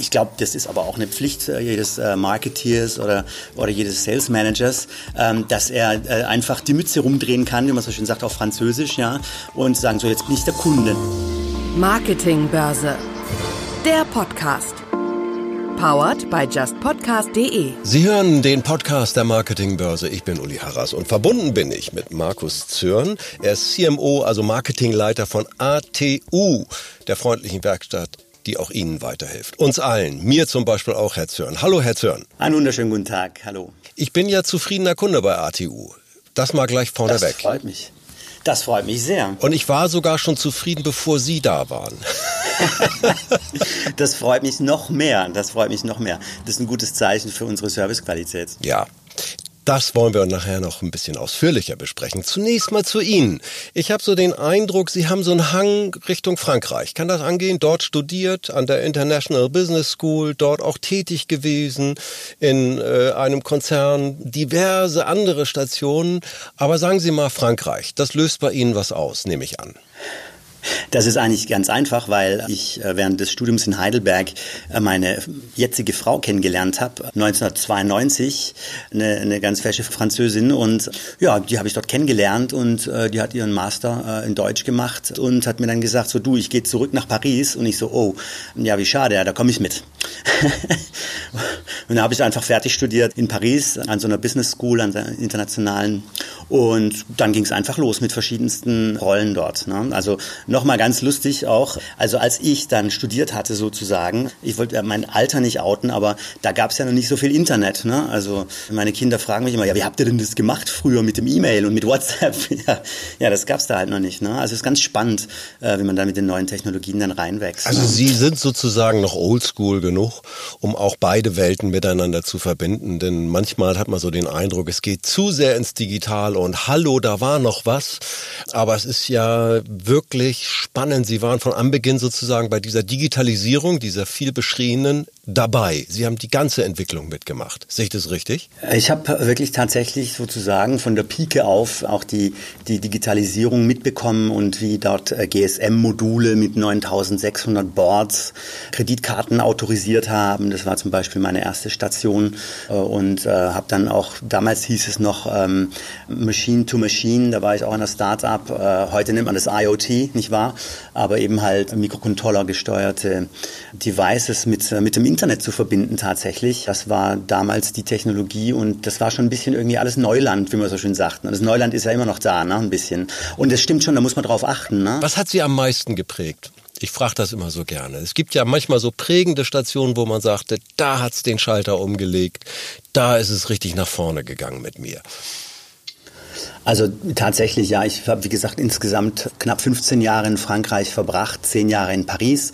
ich glaube, das ist aber auch eine Pflicht äh, jedes äh, Marketeers oder, oder jedes Sales Managers, ähm, dass er äh, einfach die Mütze rumdrehen kann, wie man so schön sagt auf Französisch, ja, und sagen, so jetzt bin ich der Kunde. Marketingbörse. Der Podcast. Powered by justpodcast.de. Sie hören den Podcast der Marketingbörse. Ich bin Uli Harras und verbunden bin ich mit Markus Zürn. Er ist CMO, also Marketingleiter von ATU, der freundlichen Werkstatt die auch Ihnen weiterhilft. Uns allen, mir zum Beispiel auch, Herr Zürn. Hallo, Herr Zürn. Einen wunderschönen guten Tag, hallo. Ich bin ja zufriedener Kunde bei ATU. Das mal gleich vorneweg. Das freut mich. Das freut mich sehr. Und ich war sogar schon zufrieden, bevor Sie da waren. das freut mich noch mehr. Das freut mich noch mehr. Das ist ein gutes Zeichen für unsere Servicequalität. Ja. Das wollen wir nachher noch ein bisschen ausführlicher besprechen. Zunächst mal zu Ihnen. Ich habe so den Eindruck, Sie haben so einen Hang Richtung Frankreich. Kann das angehen? Dort studiert, an der International Business School, dort auch tätig gewesen, in äh, einem Konzern, diverse andere Stationen. Aber sagen Sie mal Frankreich, das löst bei Ihnen was aus, nehme ich an. Das ist eigentlich ganz einfach, weil ich äh, während des Studiums in Heidelberg äh, meine jetzige Frau kennengelernt habe, 1992, eine, eine ganz fesche Französin und ja, die habe ich dort kennengelernt und äh, die hat ihren Master äh, in Deutsch gemacht und hat mir dann gesagt, so du, ich gehe zurück nach Paris und ich so, oh, ja, wie schade, ja, da komme ich mit. und da habe ich einfach fertig studiert in Paris an so einer Business School, an der internationalen und dann ging es einfach los mit verschiedensten Rollen dort. Ne? Also Nochmal ganz lustig auch, also als ich dann studiert hatte sozusagen, ich wollte mein Alter nicht outen, aber da gab es ja noch nicht so viel Internet. Ne? Also meine Kinder fragen mich immer, ja, wie habt ihr denn das gemacht früher mit dem E-Mail und mit WhatsApp? ja, ja, das gab es da halt noch nicht. Ne? Also es ist ganz spannend, äh, wenn man da mit den neuen Technologien dann reinwächst. Also ne? Sie sind sozusagen noch oldschool genug, um auch beide Welten miteinander zu verbinden, denn manchmal hat man so den Eindruck, es geht zu sehr ins Digitale und hallo, da war noch was, aber es ist ja wirklich spannend. Sie waren von Anbeginn sozusagen bei dieser Digitalisierung, dieser viel beschriebenen, dabei. Sie haben die ganze Entwicklung mitgemacht. Sehe ich das richtig? Ich habe wirklich tatsächlich sozusagen von der Pike auf auch die, die Digitalisierung mitbekommen und wie dort äh, GSM-Module mit 9600 Boards Kreditkarten autorisiert haben. Das war zum Beispiel meine erste Station äh, und äh, habe dann auch, damals hieß es noch ähm, Machine to Machine, da war ich auch in einer Startup. Äh, heute nennt man das IoT, nicht wahr? Aber eben halt Mikrocontroller gesteuerte Devices mit, mit dem Internet zu verbinden tatsächlich. Das war damals die Technologie und das war schon ein bisschen irgendwie alles Neuland, wie man so schön sagt. Und das Neuland ist ja immer noch da, ne? ein bisschen. Und es stimmt schon, da muss man drauf achten. Ne? Was hat Sie am meisten geprägt? Ich frage das immer so gerne. Es gibt ja manchmal so prägende Stationen, wo man sagte, da hat's den Schalter umgelegt, da ist es richtig nach vorne gegangen mit mir. Also tatsächlich, ja. Ich habe, wie gesagt, insgesamt knapp 15 Jahre in Frankreich verbracht, 10 Jahre in Paris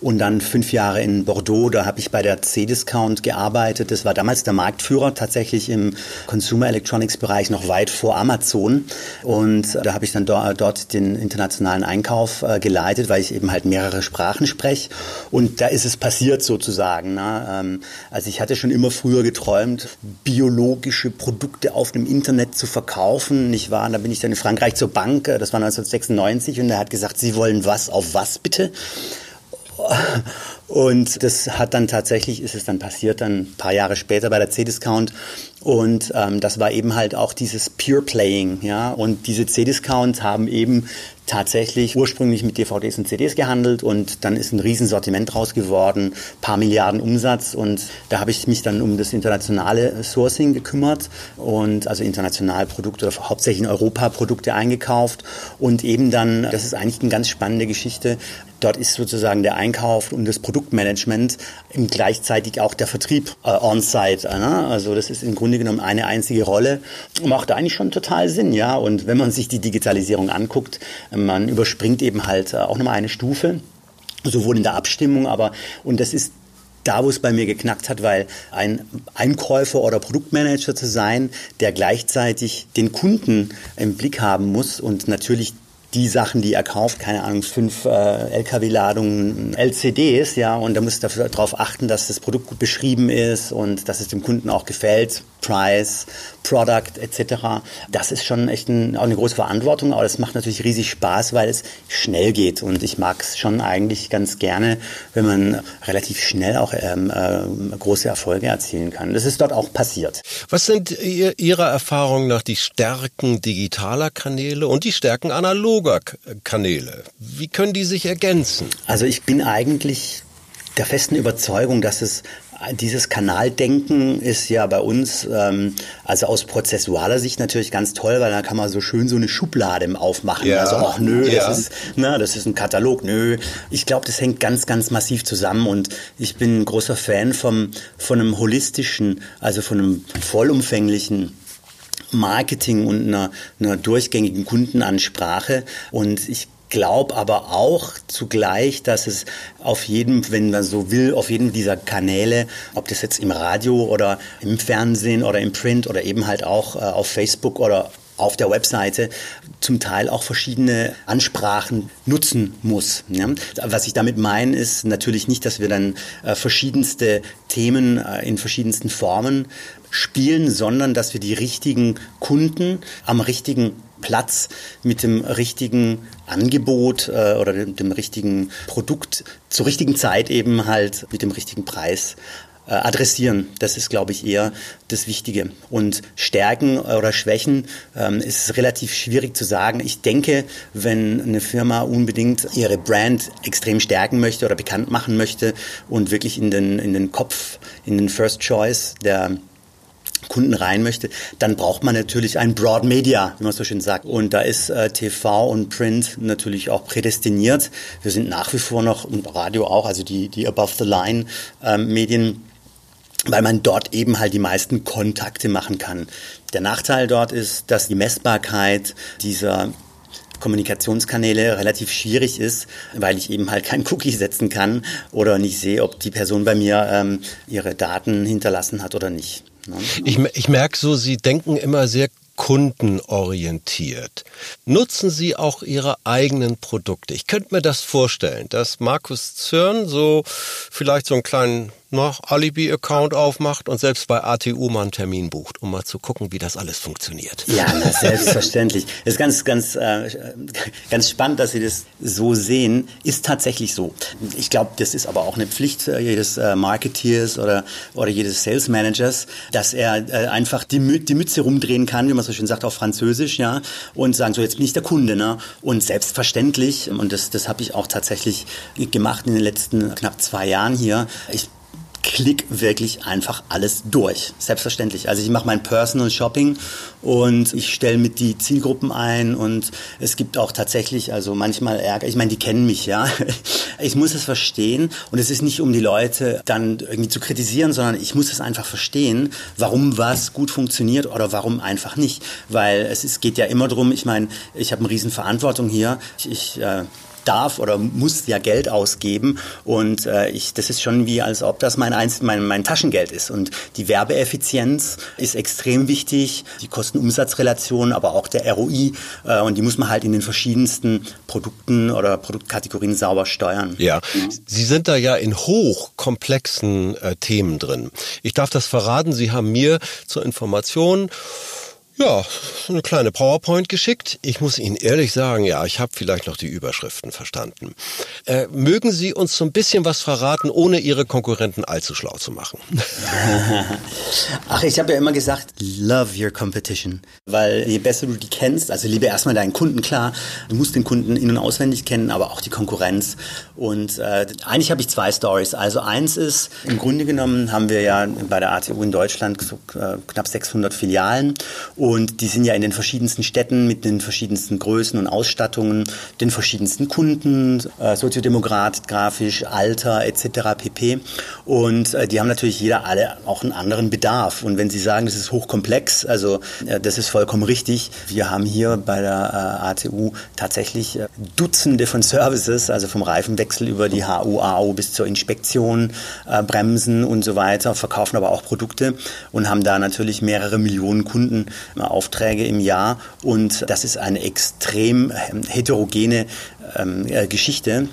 und dann fünf Jahre in Bordeaux. Da habe ich bei der C-Discount gearbeitet. Das war damals der Marktführer tatsächlich im Consumer Electronics Bereich noch weit vor Amazon. Und da habe ich dann dort den internationalen Einkauf äh, geleitet, weil ich eben halt mehrere Sprachen spreche. Und da ist es passiert sozusagen. Ne? Ähm, also ich hatte schon immer früher geträumt, biologische Produkte auf dem Internet zu verkaufen. Ich war, da bin ich dann in Frankreich zur Bank. Äh, das war 1996 und er hat gesagt, Sie wollen was auf was bitte? Und das hat dann tatsächlich, ist es dann passiert, dann ein paar Jahre später bei der C-Discount. Und ähm, das war eben halt auch dieses Pure Playing, ja. Und diese C-Discounts haben eben tatsächlich ursprünglich mit DVDs und CDs gehandelt und dann ist ein Riesensortiment draus geworden, paar Milliarden Umsatz und da habe ich mich dann um das internationale Sourcing gekümmert und also international Produkte, hauptsächlich in Europa Produkte eingekauft und eben dann, das ist eigentlich eine ganz spannende Geschichte, Dort ist sozusagen der Einkauf und das Produktmanagement gleichzeitig auch der Vertrieb äh, on-site. Äh, ne? Also das ist im Grunde genommen eine einzige Rolle. Macht eigentlich schon total Sinn, ja. Und wenn man sich die Digitalisierung anguckt, man überspringt eben halt auch nochmal eine Stufe, sowohl in der Abstimmung, aber und das ist da, wo es bei mir geknackt hat, weil ein Einkäufer oder Produktmanager zu sein, der gleichzeitig den Kunden im Blick haben muss und natürlich die Sachen, die er kauft, keine Ahnung, fünf äh, LKW-Ladungen LCDs, ja, und da muss darauf achten, dass das Produkt gut beschrieben ist und dass es dem Kunden auch gefällt. Price, Product etc. Das ist schon echt ein, auch eine große Verantwortung, aber das macht natürlich riesig Spaß, weil es schnell geht und ich mag es schon eigentlich ganz gerne, wenn man relativ schnell auch ähm, äh, große Erfolge erzielen kann. Das ist dort auch passiert. Was sind Ihrer Erfahrung nach die Stärken digitaler Kanäle und die Stärken analoger Kanäle? Wie können die sich ergänzen? Also ich bin eigentlich der festen Überzeugung, dass es dieses Kanaldenken ist ja bei uns, ähm, also aus prozessualer Sicht natürlich ganz toll, weil da kann man so schön so eine Schublade aufmachen. Ja. Also, ach nö, ja. das, ist, na, das ist ein Katalog, nö. Ich glaube, das hängt ganz, ganz massiv zusammen und ich bin ein großer Fan vom, von einem holistischen, also von einem vollumfänglichen Marketing und einer, einer durchgängigen Kundenansprache. Und ich glaube aber auch zugleich, dass es auf jedem, wenn man so will, auf jedem dieser Kanäle, ob das jetzt im Radio oder im Fernsehen oder im Print oder eben halt auch äh, auf Facebook oder auf der Webseite zum Teil auch verschiedene Ansprachen nutzen muss. Ja? Was ich damit meine, ist natürlich nicht, dass wir dann äh, verschiedenste Themen äh, in verschiedensten Formen spielen, sondern dass wir die richtigen Kunden am richtigen Platz mit dem richtigen Angebot äh, oder dem, dem, richtigen Produkt zur richtigen Zeit eben halt mit dem richtigen Preis äh, adressieren. Das ist, glaube ich, eher das Wichtige. Und Stärken oder Schwächen ähm, ist relativ schwierig zu sagen. Ich denke, wenn eine Firma unbedingt ihre Brand extrem stärken möchte oder bekannt machen möchte und wirklich in den, in den Kopf, in den First Choice der Kunden rein möchte, dann braucht man natürlich ein Broad Media, wie man so schön sagt. Und da ist äh, TV und Print natürlich auch prädestiniert. Wir sind nach wie vor noch, und Radio auch, also die, die Above-the-Line-Medien, ähm, weil man dort eben halt die meisten Kontakte machen kann. Der Nachteil dort ist, dass die Messbarkeit dieser Kommunikationskanäle relativ schwierig ist, weil ich eben halt kein Cookie setzen kann oder nicht sehe, ob die Person bei mir ähm, ihre Daten hinterlassen hat oder nicht. Ne? Ich, ich merke so, Sie denken immer sehr kundenorientiert. Nutzen Sie auch Ihre eigenen Produkte? Ich könnte mir das vorstellen, dass Markus Zürn so vielleicht so einen kleinen noch Alibi-Account aufmacht und selbst bei ATU mal einen Termin bucht, um mal zu gucken, wie das alles funktioniert. Ja, na, selbstverständlich. Es ist ganz, ganz, äh, ganz spannend, dass Sie das so sehen. Ist tatsächlich so. Ich glaube, das ist aber auch eine Pflicht äh, jedes äh, Marketeers oder, oder jedes Sales Managers, dass er äh, einfach die, Mü die Mütze rumdrehen kann, wie man so schön sagt, auf Französisch, ja, und sagen, so jetzt bin ich der Kunde, ne? Und selbstverständlich, und das, das habe ich auch tatsächlich gemacht in den letzten knapp zwei Jahren hier, ich klick wirklich einfach alles durch. Selbstverständlich. Also ich mache mein Personal Shopping und ich stelle mit die Zielgruppen ein und es gibt auch tatsächlich, also manchmal Ärger. Ich meine, die kennen mich, ja. Ich muss es verstehen und es ist nicht, um die Leute dann irgendwie zu kritisieren, sondern ich muss es einfach verstehen, warum was gut funktioniert oder warum einfach nicht. Weil es ist, geht ja immer drum. ich meine, ich habe eine riesen Verantwortung hier. Ich, ich äh, darf oder muss ja Geld ausgeben und äh, ich, das ist schon wie, als ob das mein, Einzel mein, mein Taschengeld ist. Und die Werbeeffizienz ist extrem wichtig, die Kosten-Umsatz-Relation, aber auch der ROI äh, und die muss man halt in den verschiedensten Produkten oder Produktkategorien sauber steuern. Ja, Sie sind da ja in hochkomplexen äh, Themen drin. Ich darf das verraten, Sie haben mir zur Information ja, eine kleine PowerPoint geschickt. Ich muss Ihnen ehrlich sagen, ja, ich habe vielleicht noch die Überschriften verstanden. Äh, mögen Sie uns so ein bisschen was verraten, ohne Ihre Konkurrenten allzu schlau zu machen? Ach, ich habe ja immer gesagt, love your competition. Weil je besser du die kennst, also liebe erstmal deinen Kunden, klar, du musst den Kunden in- und auswendig kennen, aber auch die Konkurrenz. Und äh, eigentlich habe ich zwei Stories. Also eins ist, im Grunde genommen haben wir ja bei der ATU in Deutschland so, äh, knapp 600 Filialen. Die sind ja in den verschiedensten Städten mit den verschiedensten Größen und Ausstattungen, den verschiedensten Kunden, äh, soziodemografisch, Alter etc. pp. Und äh, die haben natürlich jeder alle auch einen anderen Bedarf. Und wenn Sie sagen, das ist hochkomplex, also äh, das ist vollkommen richtig. Wir haben hier bei der äh, ATU tatsächlich äh, Dutzende von Services, also vom Reifenwechsel über die HU, AU bis zur Inspektion, äh, Bremsen und so weiter, verkaufen aber auch Produkte und haben da natürlich mehrere Millionen Kunden Aufträge im Jahr und das ist eine extrem ähm, heterogene ähm, äh, Geschichte.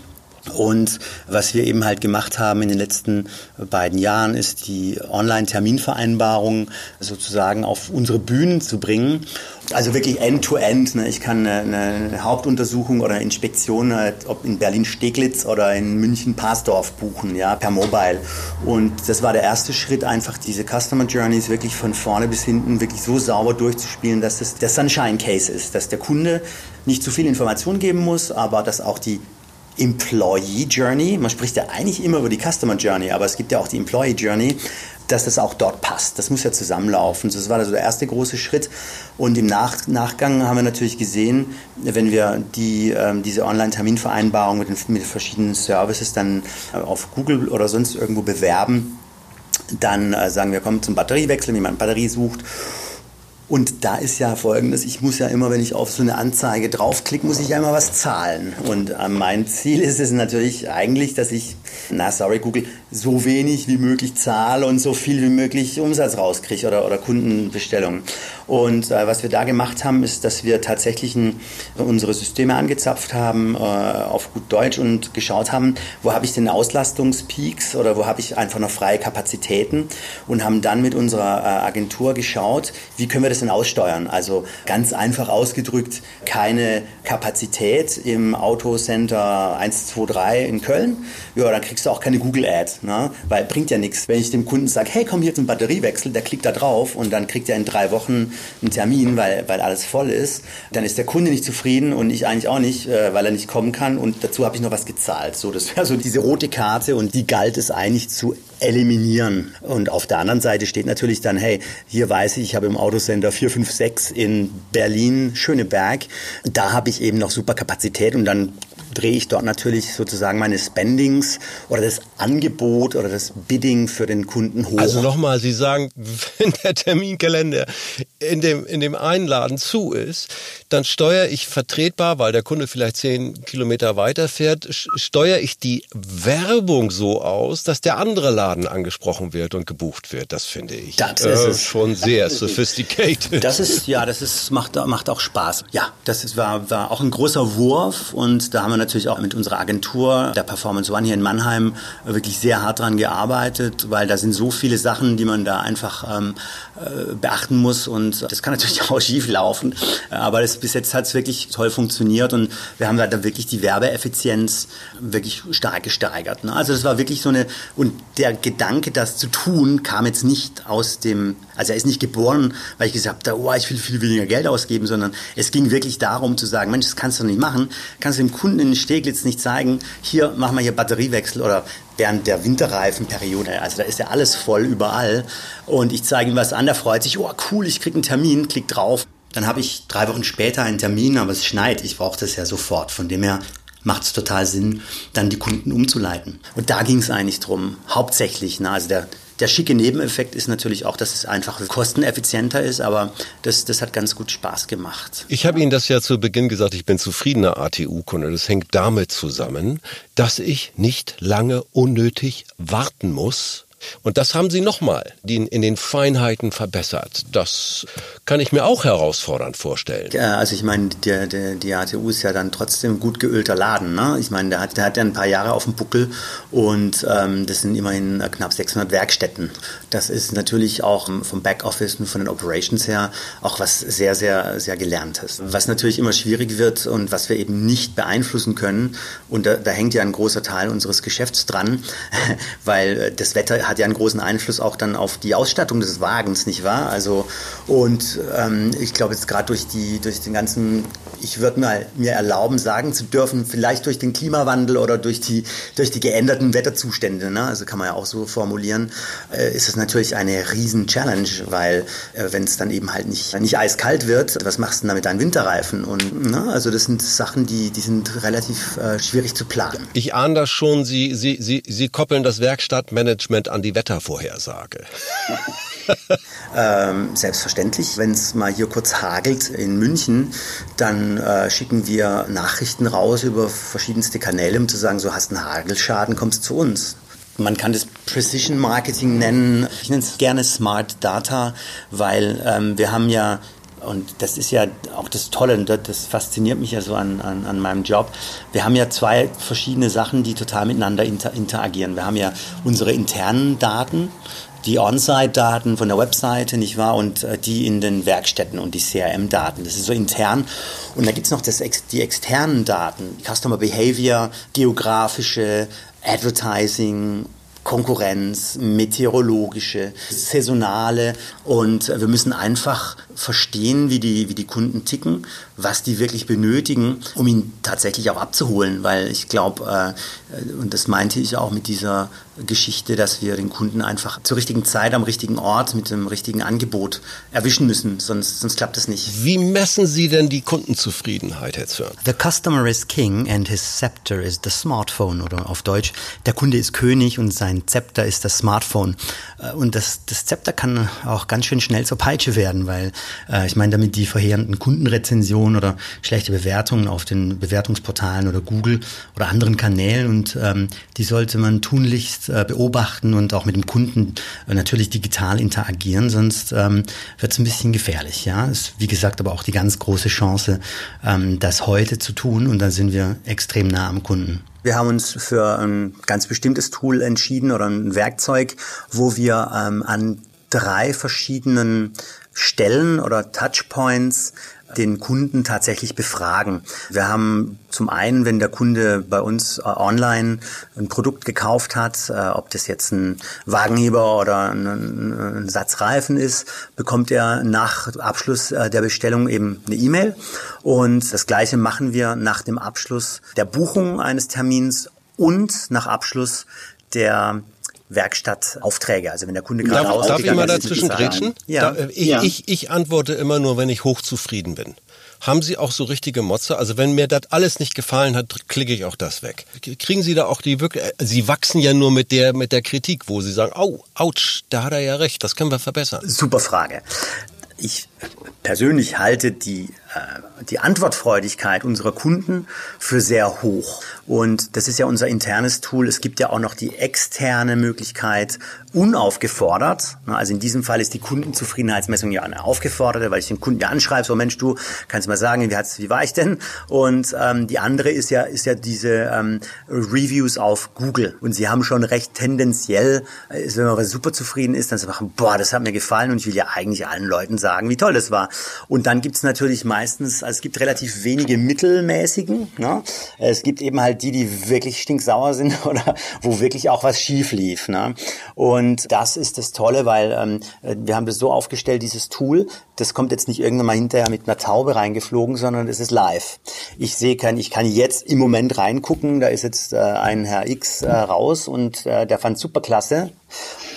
Und was wir eben halt gemacht haben in den letzten beiden Jahren, ist die Online-Terminvereinbarung sozusagen auf unsere Bühnen zu bringen. Also wirklich end-to-end. -end, ne? Ich kann eine, eine, Hauptuntersuchung oder Inspektion, äh, ob in Berlin-Steglitz oder in München-Pasdorf buchen, ja, per Mobile. Und das war der erste Schritt, einfach diese Customer Journeys wirklich von vorne bis hinten wirklich so sauber durchzuspielen, dass das der Sunshine Case ist, dass der Kunde nicht zu viel Information geben muss, aber dass auch die Employee Journey, man spricht ja eigentlich immer über die Customer Journey, aber es gibt ja auch die Employee Journey, dass das auch dort passt. Das muss ja zusammenlaufen. Das war also der erste große Schritt. Und im Nach Nachgang haben wir natürlich gesehen, wenn wir die, ähm, diese Online-Terminvereinbarung mit, den, mit verschiedenen Services dann auf Google oder sonst irgendwo bewerben, dann äh, sagen wir, kommen zum Batteriewechsel, wenn jemand Batterie sucht und da ist ja folgendes, ich muss ja immer, wenn ich auf so eine Anzeige draufklicke, muss ich ja immer was zahlen. Und äh, mein Ziel ist es natürlich eigentlich, dass ich, na sorry Google, so wenig wie möglich zahle und so viel wie möglich Umsatz rauskriege oder, oder Kundenbestellungen. Und äh, was wir da gemacht haben, ist, dass wir tatsächlich ein, unsere Systeme angezapft haben äh, auf gut Deutsch und geschaut haben, wo habe ich denn Auslastungspeaks oder wo habe ich einfach noch freie Kapazitäten und haben dann mit unserer äh, Agentur geschaut, wie können wir das denn aussteuern. Also ganz einfach ausgedrückt, keine Kapazität im Autocenter 123 in Köln. Ja, dann kriegst du auch keine Google-Ad, ne? weil bringt ja nichts. Wenn ich dem Kunden sage, hey, komm hier zum Batteriewechsel, der klickt da drauf und dann kriegt er in drei Wochen einen Termin, weil, weil alles voll ist, dann ist der Kunde nicht zufrieden und ich eigentlich auch nicht, äh, weil er nicht kommen kann und dazu habe ich noch was gezahlt. So, das wäre so diese rote Karte und die galt es eigentlich zu eliminieren. Und auf der anderen Seite steht natürlich dann, hey, hier weiß ich, ich habe im Autocenter 456 in Berlin, Schöneberg, da habe ich eben noch super Kapazität und dann drehe ich dort natürlich sozusagen meine Spendings oder das Angebot oder das Bidding für den Kunden hoch. Also nochmal, Sie sagen, wenn der Terminkalender in dem, in dem einen Laden zu ist, dann steuere ich vertretbar, weil der Kunde vielleicht zehn Kilometer weiter fährt, steuere ich die Werbung so aus, dass der andere Laden angesprochen wird und gebucht wird. Das finde ich das ist äh, schon sehr sophisticated. Das ist, ja, das ist, macht, macht auch Spaß. Ja, das ist, war, war auch ein großer Wurf und da haben wir natürlich auch mit unserer Agentur, der Performance One hier in Mannheim, wirklich sehr hart dran gearbeitet, weil da sind so viele Sachen, die man da einfach ähm, äh, beachten muss und das kann natürlich auch schief laufen, aber das, bis jetzt hat es wirklich toll funktioniert und wir haben da wirklich die Werbeeffizienz wirklich stark gesteigert. Ne? Also das war wirklich so eine, und der Gedanke, das zu tun, kam jetzt nicht aus dem, also er ist nicht geboren, weil ich gesagt habe, oh, ich will viel weniger Geld ausgeben, sondern es ging wirklich darum zu sagen, Mensch, das kannst du nicht machen, kannst du dem Kunden in Steglitz nicht zeigen, hier machen wir hier Batteriewechsel oder während der Winterreifenperiode. Also da ist ja alles voll überall. Und ich zeige ihm was an, der freut sich, oh cool, ich kriege einen Termin, klick drauf. Dann habe ich drei Wochen später einen Termin, aber es schneit. Ich brauche das ja sofort. Von dem her macht es total Sinn, dann die Kunden umzuleiten. Und da ging es eigentlich drum, hauptsächlich. Ne? Also der, der schicke Nebeneffekt ist natürlich auch, dass es einfach kosteneffizienter ist, aber das, das hat ganz gut Spaß gemacht. Ich habe Ihnen das ja zu Beginn gesagt, ich bin zufriedener ATU-Kunde. Das hängt damit zusammen, dass ich nicht lange unnötig warten muss, und das haben sie nochmal in den Feinheiten verbessert. Das kann ich mir auch herausfordernd vorstellen. Also ich meine, der, der, die ATU ist ja dann trotzdem gut geölter Laden. Ne? Ich meine, der hat, der hat ja ein paar Jahre auf dem Buckel und ähm, das sind immerhin knapp 600 Werkstätten. Das ist natürlich auch vom Backoffice und von den Operations her auch was sehr, sehr, sehr gelerntes. Was natürlich immer schwierig wird und was wir eben nicht beeinflussen können. Und da, da hängt ja ein großer Teil unseres Geschäfts dran, weil das Wetter hat ja einen großen Einfluss auch dann auf die Ausstattung des Wagens, nicht wahr? Also und ähm, ich glaube jetzt gerade durch die durch den ganzen, ich würde mal mir erlauben sagen zu dürfen, vielleicht durch den Klimawandel oder durch die durch die geänderten Wetterzustände, ne? also kann man ja auch so formulieren, äh, ist es natürlich eine riesen Challenge, weil äh, wenn es dann eben halt nicht nicht eiskalt wird, was machst du denn da mit deinen Winterreifen? Und ne? also das sind Sachen, die die sind relativ äh, schwierig zu planen. Ich ahne das schon. Sie Sie Sie Sie koppeln das Werkstattmanagement an die Wettervorhersage? ähm, selbstverständlich. Wenn es mal hier kurz hagelt in München, dann äh, schicken wir Nachrichten raus über verschiedenste Kanäle, um zu sagen, so hast einen Hagelschaden, kommst zu uns. Man kann das Precision Marketing nennen. Ich nenne es gerne Smart Data, weil ähm, wir haben ja und das ist ja auch das Tolle, und das fasziniert mich ja so an, an, an meinem Job. Wir haben ja zwei verschiedene Sachen, die total miteinander inter interagieren. Wir haben ja unsere internen Daten, die On-Site-Daten von der Webseite, nicht wahr? Und äh, die in den Werkstätten und die CRM-Daten. Das ist so intern. Und da gibt's noch das, die externen Daten, Customer Behavior, geografische, Advertising, Konkurrenz, meteorologische, saisonale. Und wir müssen einfach verstehen, wie die, wie die Kunden ticken, was die wirklich benötigen, um ihn tatsächlich auch abzuholen, weil ich glaube, äh, und das meinte ich auch mit dieser Geschichte, dass wir den Kunden einfach zur richtigen Zeit am richtigen Ort mit dem richtigen Angebot erwischen müssen, sonst, sonst klappt das nicht. Wie messen Sie denn die Kundenzufriedenheit, Herr Zürn? The customer is king and his scepter is the smartphone oder auf Deutsch, der Kunde ist König und sein Zepter ist das Smartphone. Äh, und das, das Zepter kann auch ganz schön schnell zur Peitsche werden, weil äh, ich meine damit die verheerenden Kundenrezensionen oder schlechte Bewertungen auf den Bewertungsportalen oder Google oder anderen Kanälen und ähm, die sollte man tunlichst äh, beobachten und auch mit dem Kunden äh, natürlich digital interagieren, sonst ähm, wird es ein bisschen gefährlich. Ja, ist wie gesagt aber auch die ganz große Chance, ähm, das heute zu tun und dann sind wir extrem nah am Kunden. Wir haben uns für ein ganz bestimmtes Tool entschieden oder ein Werkzeug, wo wir ähm, an drei verschiedenen Stellen oder Touchpoints den Kunden tatsächlich befragen. Wir haben zum einen, wenn der Kunde bei uns äh, online ein Produkt gekauft hat, äh, ob das jetzt ein Wagenheber oder ein, Satz Reifen ist, bekommt er nach Abschluss äh, der Bestellung eben eine E-Mail. Und das Gleiche machen wir nach dem Abschluss der Buchung eines Termins und nach Abschluss der Werkstattaufträge. Also wenn der Kunde gerade Darf, darf ich mal dazwischen grätschen? Ja. Da, ich, ja. Ich, ich antworte immer nur, wenn ich hochzufrieden bin. Haben Sie auch so richtige Motze? Also wenn mir das alles nicht gefallen hat, klicke ich auch das weg. Kriegen Sie da auch die wirklich, äh, Sie wachsen ja nur mit der, mit der Kritik, wo Sie sagen, au, ouch, da hat er ja recht, das können wir verbessern. Super Frage. Ich persönlich halte die, äh, die Antwortfreudigkeit unserer Kunden für sehr hoch. Und das ist ja unser internes Tool. Es gibt ja auch noch die externe Möglichkeit, unaufgefordert, also in diesem Fall ist die Kundenzufriedenheitsmessung ja eine aufgeforderte, weil ich den Kunden ja anschreibe, so Mensch, du kannst mal sagen, wie, hat's, wie war ich denn? Und ähm, die andere ist ja, ist ja diese ähm, Reviews auf Google. Und sie haben schon recht tendenziell, äh, wenn man super zufrieden ist, dann machen, boah, das hat mir gefallen und ich will ja eigentlich allen Leuten sagen, wie toll das war. Und dann gibt's natürlich meistens, also es gibt relativ wenige mittelmäßigen. Ne? Es gibt eben halt die, die wirklich stinksauer sind oder wo wirklich auch was schief lief. Ne? Und das ist das Tolle, weil ähm, wir haben das so aufgestellt, dieses Tool, das kommt jetzt nicht irgendwann mal hinterher mit einer Taube reingeflogen, sondern es ist live. Ich sehe kann, ich kann jetzt im Moment reingucken, da ist jetzt äh, ein Herr X äh, raus und äh, der fand super klasse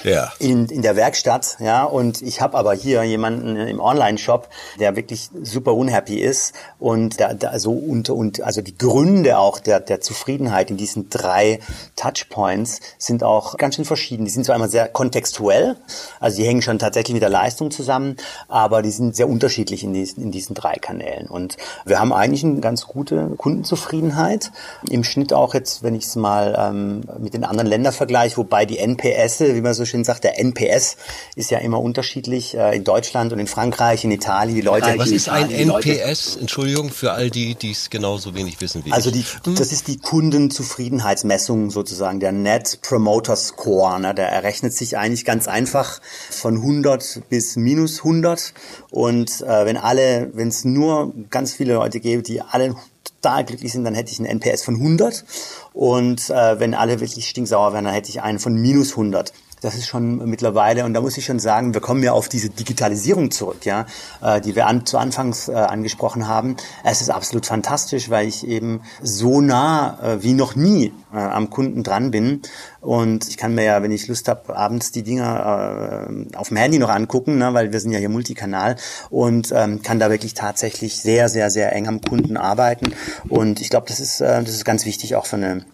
ja. in, in der Werkstatt, ja, und ich habe aber hier jemanden im Online-Shop, der wirklich super unhappy ist und da, da so unter und also die Gründe auch der der Zufriedenheit in diesen drei Touchpoints sind auch ganz schön verschieden. Die sind zwar einmal sehr kontextuell, also die hängen schon tatsächlich mit der Leistung zusammen, aber die sind sehr unterschiedlich in diesen in diesen drei Kanälen und wir haben eigentlich eine ganz gute Kundenzufriedenheit im Schnitt auch jetzt, wenn ich es mal ähm, mit den anderen Ländern vergleiche, wobei die NPS, wie man so schön sagt, der NPS ist ja immer unterschiedlich äh, in Deutschland und in Frankreich, in Italien. Die Leute. Was ist ein NPS? Entschuldigung für all die, die es genauso wenig wissen wie Also die, hm? das ist die Kundenzufriedenheitsmessung sozusagen, der Net Promoter Score. Ne? Der errechnet sich eigentlich ganz einfach von 100 bis minus 100 und äh, wenn alle, wenn es nur ganz viele Leute gäbe, die alle total glücklich sind, dann hätte ich einen NPS von 100 und äh, wenn alle wirklich stinksauer wären, dann hätte ich einen von minus 100. Das ist schon mittlerweile, und da muss ich schon sagen, wir kommen ja auf diese Digitalisierung zurück, ja, äh, die wir an, zu Anfangs äh, angesprochen haben. Es ist absolut fantastisch, weil ich eben so nah äh, wie noch nie äh, am Kunden dran bin. Und ich kann mir ja, wenn ich Lust habe, abends die Dinger äh, auf dem Handy noch angucken, ne, weil wir sind ja hier Multikanal und ähm, kann da wirklich tatsächlich sehr, sehr, sehr eng am Kunden arbeiten. Und ich glaube, das ist, äh, das ist ganz wichtig auch für eine,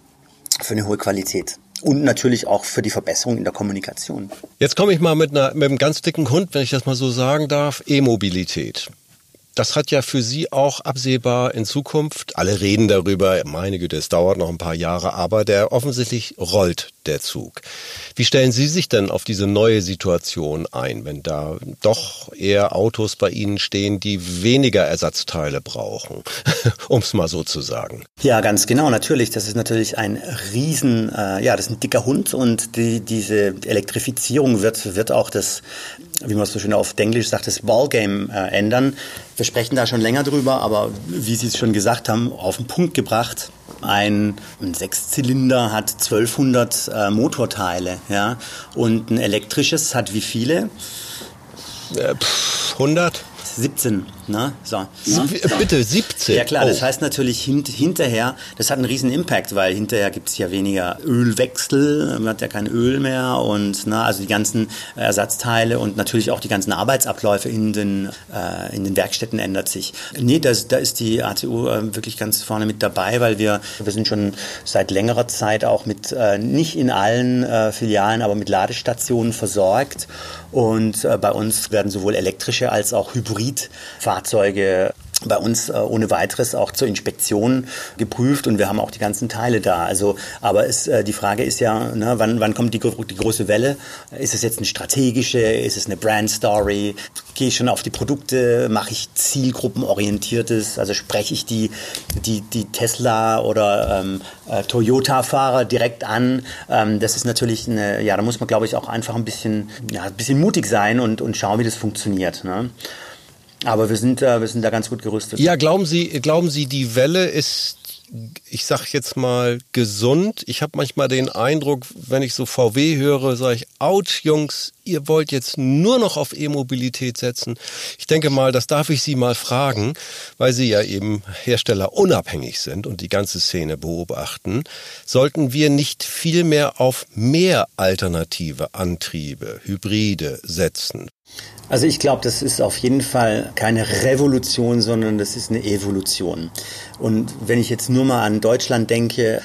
für eine hohe Qualität und natürlich auch für die Verbesserung in der Kommunikation. Jetzt komme ich mal mit, einer, mit einem ganz dicken Hund, wenn ich das mal so sagen darf, E-Mobilität. Das hat ja für Sie auch absehbar in Zukunft, alle reden darüber, meine Güte, es dauert noch ein paar Jahre, aber der offensichtlich rollt der Zug. Wie stellen Sie sich denn auf diese neue Situation ein, wenn da doch eher Autos bei Ihnen stehen, die weniger Ersatzteile brauchen, um es mal so zu sagen? Ja, ganz genau, natürlich. Das ist natürlich ein Riesen, äh, ja, das ist ein dicker Hund und die, diese Elektrifizierung wird, wird auch das, wie man es so schön auf Englisch sagt, das Ballgame äh, ändern. Wir sprechen da schon länger drüber, aber wie Sie es schon gesagt haben, auf den Punkt gebracht. Ein, ein Sechszylinder hat 1200 äh, Motorteile, ja, und ein elektrisches hat wie viele? Äh, pff, 100? 17. Ne? So, ne? Bitte, 17? Ja klar, oh. das heißt natürlich hint, hinterher, das hat einen riesen Impact, weil hinterher gibt es ja weniger Ölwechsel, man hat ja kein Öl mehr und ne, also die ganzen Ersatzteile und natürlich auch die ganzen Arbeitsabläufe in den, äh, in den Werkstätten ändert sich. Nee, das, da ist die ATU äh, wirklich ganz vorne mit dabei, weil wir, wir sind schon seit längerer Zeit auch mit, äh, nicht in allen äh, Filialen, aber mit Ladestationen versorgt und äh, bei uns werden sowohl elektrische als auch Hybridfahrzeuge bei uns äh, ohne weiteres auch zur Inspektion geprüft und wir haben auch die ganzen Teile da. Also, aber es, äh, die Frage ist ja, ne, wann, wann kommt die, die große Welle? Ist es jetzt eine strategische? Ist es eine Brand Story? Gehe ich schon auf die Produkte? Mache ich zielgruppenorientiertes? Also spreche ich die, die, die Tesla oder ähm, äh, Toyota-Fahrer direkt an? Ähm, das ist natürlich eine, ja, da muss man glaube ich auch einfach ein bisschen, ja, ein bisschen mutig sein und, und schauen, wie das funktioniert. Ne? Aber wir sind, äh, wir sind da ganz gut gerüstet. Ja, glauben Sie, glauben Sie, die Welle ist ich sag jetzt mal gesund. Ich habe manchmal den Eindruck, wenn ich so VW höre, sage ich, ouch Jungs, ihr wollt jetzt nur noch auf E-Mobilität setzen. Ich denke mal, das darf ich Sie mal fragen, weil Sie ja eben Hersteller unabhängig sind und die ganze Szene beobachten. Sollten wir nicht viel mehr auf mehr alternative Antriebe, Hybride setzen? Also ich glaube, das ist auf jeden Fall keine Revolution, sondern das ist eine Evolution. Und wenn ich jetzt nur mal an Deutschland denke,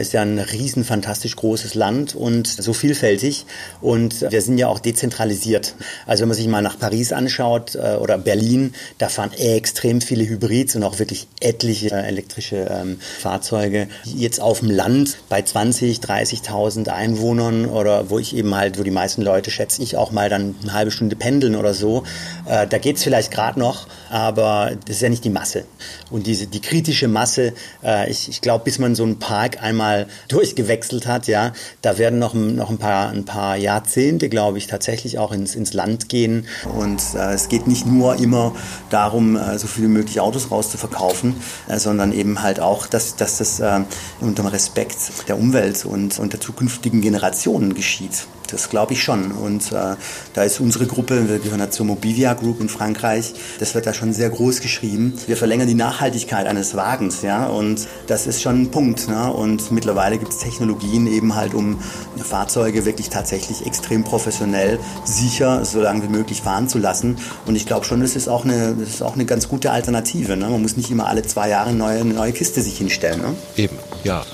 ist ja ein riesen fantastisch großes Land und so vielfältig und wir sind ja auch dezentralisiert. Also wenn man sich mal nach Paris anschaut äh, oder Berlin, da fahren extrem viele Hybrids und auch wirklich etliche äh, elektrische ähm, Fahrzeuge. Jetzt auf dem Land bei 20, 30.000 Einwohnern oder wo ich eben halt, wo die meisten Leute schätze ich auch mal dann eine halbe Stunde pendeln oder so, äh, da geht's vielleicht gerade noch, aber das ist ja nicht die Masse. Und diese die kritische Masse, äh, ich, ich glaube, bis man so einen Park einmal durchgewechselt hat, ja, da werden noch, noch ein, paar, ein paar Jahrzehnte, glaube ich, tatsächlich auch ins, ins Land gehen. Und äh, es geht nicht nur immer darum, äh, so viel wie möglich Autos rauszuverkaufen, äh, sondern eben halt auch, dass, dass das äh, unter dem Respekt der Umwelt und, und der zukünftigen Generationen geschieht. Das glaube ich schon. Und äh, da ist unsere Gruppe, wir gehören ja zur Mobivia Group in Frankreich, das wird da schon sehr groß geschrieben. Wir verlängern die Nachhaltigkeit eines Wagens, ja, und das ist schon ein Punkt. Ne? Und mittlerweile gibt es Technologien eben halt, um Fahrzeuge wirklich tatsächlich extrem professionell, sicher, so lange wie möglich fahren zu lassen. Und ich glaube schon, das ist auch eine, das ist auch eine ganz gute Alternative. Ne? Man muss nicht immer alle zwei Jahre eine neue, eine neue Kiste sich hinstellen. Ne? Eben, ja.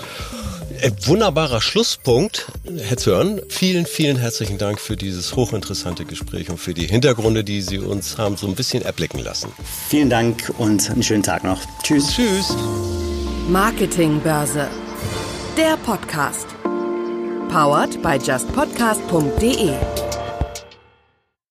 Äh, wunderbarer Schlusspunkt, Herr Zörn. Vielen, vielen herzlichen Dank für dieses hochinteressante Gespräch und für die Hintergründe, die Sie uns haben so ein bisschen erblicken lassen. Vielen Dank und einen schönen Tag noch. Tschüss. Tschüss. Marketingbörse. Der Podcast. Powered by justpodcast.de